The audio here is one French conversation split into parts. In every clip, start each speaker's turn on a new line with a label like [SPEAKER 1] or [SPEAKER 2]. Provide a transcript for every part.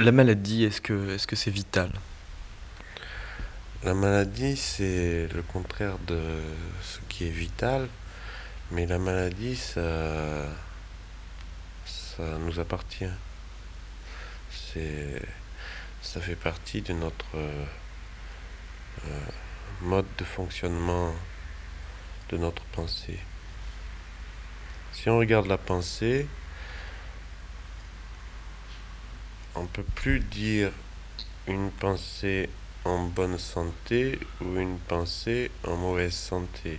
[SPEAKER 1] La maladie, est-ce que c'est vital?
[SPEAKER 2] La maladie, c'est le contraire de ce qui est vital, mais la maladie, ça, ça nous appartient. Ça fait partie de notre euh, mode de fonctionnement de notre pensée. Si on regarde la pensée, on peut plus dire une pensée en bonne santé ou une pensée en mauvaise santé.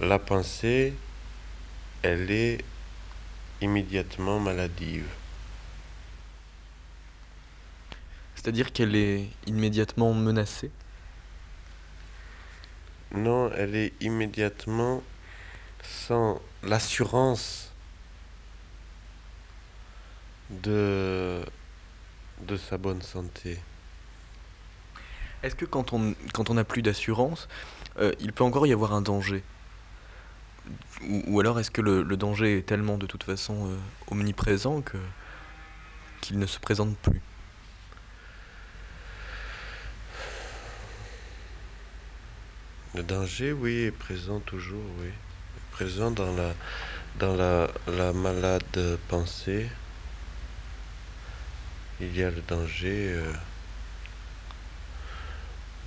[SPEAKER 2] La pensée, elle est immédiatement maladive.
[SPEAKER 1] C'est-à-dire qu'elle est immédiatement menacée?
[SPEAKER 2] Non, elle est immédiatement sans l'assurance de, de sa bonne santé.
[SPEAKER 1] Est-ce que quand on quand on n'a plus d'assurance, euh, il peut encore y avoir un danger? Ou, ou alors est-ce que le, le danger est tellement de toute façon euh, omniprésent que qu'il ne se présente plus?
[SPEAKER 2] Le danger, oui, est présent toujours, oui. Est présent dans la, dans la, la malade pensée. Il y a le danger, euh,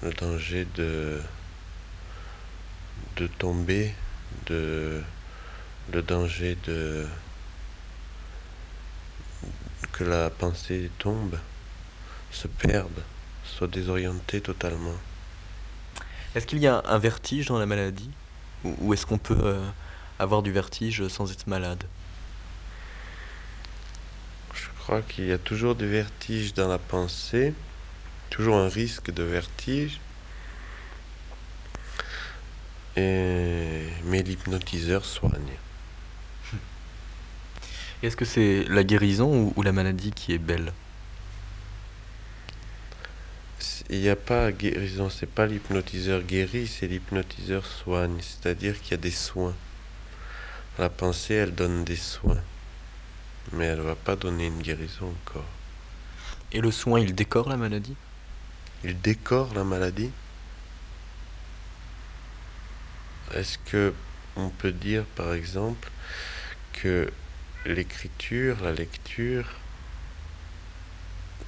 [SPEAKER 2] le danger de, de tomber, le danger de que la pensée tombe, se perde, soit désorientée totalement.
[SPEAKER 1] Est-ce qu'il y a un vertige dans la maladie? Ou, est-ce qu'on peut euh, avoir du vertige sans être malade?
[SPEAKER 2] Crois qu'il y a toujours des vertiges dans la pensée, toujours un risque de vertige. Et... Mais l'hypnotiseur soigne.
[SPEAKER 1] Est-ce que c'est la guérison ou, ou la maladie qui est belle?
[SPEAKER 2] Il n'y a pas guérison, c'est pas l'hypnotiseur guérit, c'est l'hypnotiseur soigne, c'est-à-dire qu'il y a des soins. La pensée, elle donne des soins, mais elle ne va pas donner une guérison encore.
[SPEAKER 1] Et le soin, il décore la maladie?
[SPEAKER 2] Il décore la maladie? Est-ce que on peut dire par exemple que l'écriture, la lecture,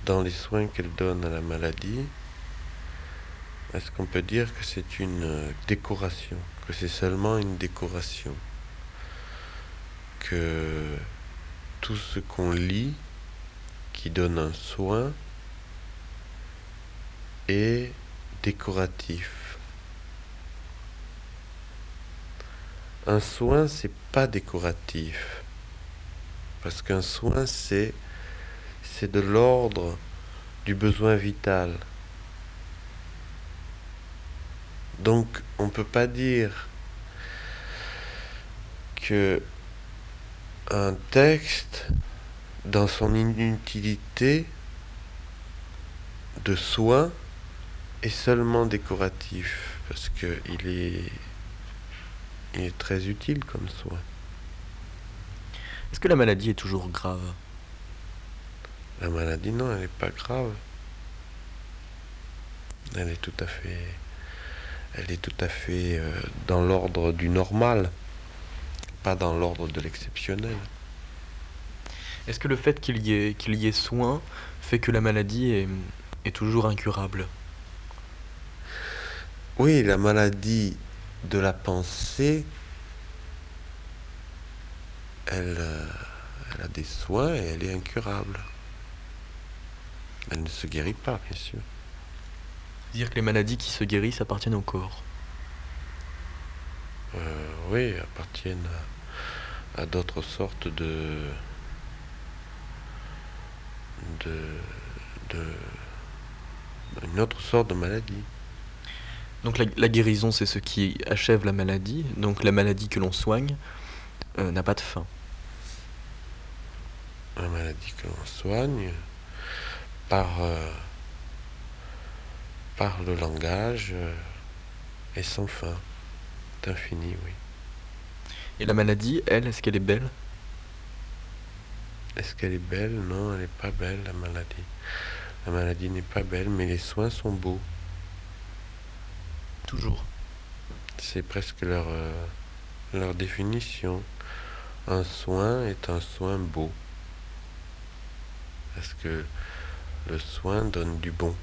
[SPEAKER 2] dans les soins qu'elle donne à la maladie, est-ce qu'on peut dire que c'est une décoration, que c'est seulement une décoration, que tout ce qu'on lit qui donne un soin est décoratif. Un soin, c'est pas décoratif. Parce qu'un soin, c'est c'est de l'ordre du besoin vital. Donc, on ne peut pas dire que un texte, dans son inutilité de soin, est seulement décoratif, parce qu'il est, il est très utile comme soin.
[SPEAKER 1] Est-ce que la maladie est toujours grave?
[SPEAKER 2] La maladie, non, elle n'est pas grave. Elle est tout à fait, elle est tout à fait euh, dans l'ordre du normal, pas dans l'ordre de l'exceptionnel.
[SPEAKER 1] Est-ce que le fait qu'il y qu'il y ait soin fait que la maladie est, est toujours incurable?
[SPEAKER 2] Oui, la maladie de la pensée, elle, euh, elle a des soins et elle est incurable. Elle ne se guérit pas, bien sûr.
[SPEAKER 1] Dire que les maladies qui se guérissent appartiennent au corps?
[SPEAKER 2] Euh, oui, appartiennent à, à d'autres sortes de, de, de, une autre sorte de maladie.
[SPEAKER 1] Donc la, la guérison, c'est ce qui achève la maladie. Donc la maladie que l'on soigne euh, n'a pas de fin.
[SPEAKER 2] La maladie que l'on soigne par, euh, par le langage euh, est sans fin, est infini, oui.
[SPEAKER 1] Et la maladie, elle, est-ce qu'elle est belle?
[SPEAKER 2] Est-ce qu'elle est belle? Non, elle n'est pas belle, la maladie. La maladie n'est pas belle, mais les soins sont beaux.
[SPEAKER 1] Toujours.
[SPEAKER 2] C'est presque leur, euh, leur définition. Un soin est un soin beau. Parce que le soin donne du bon.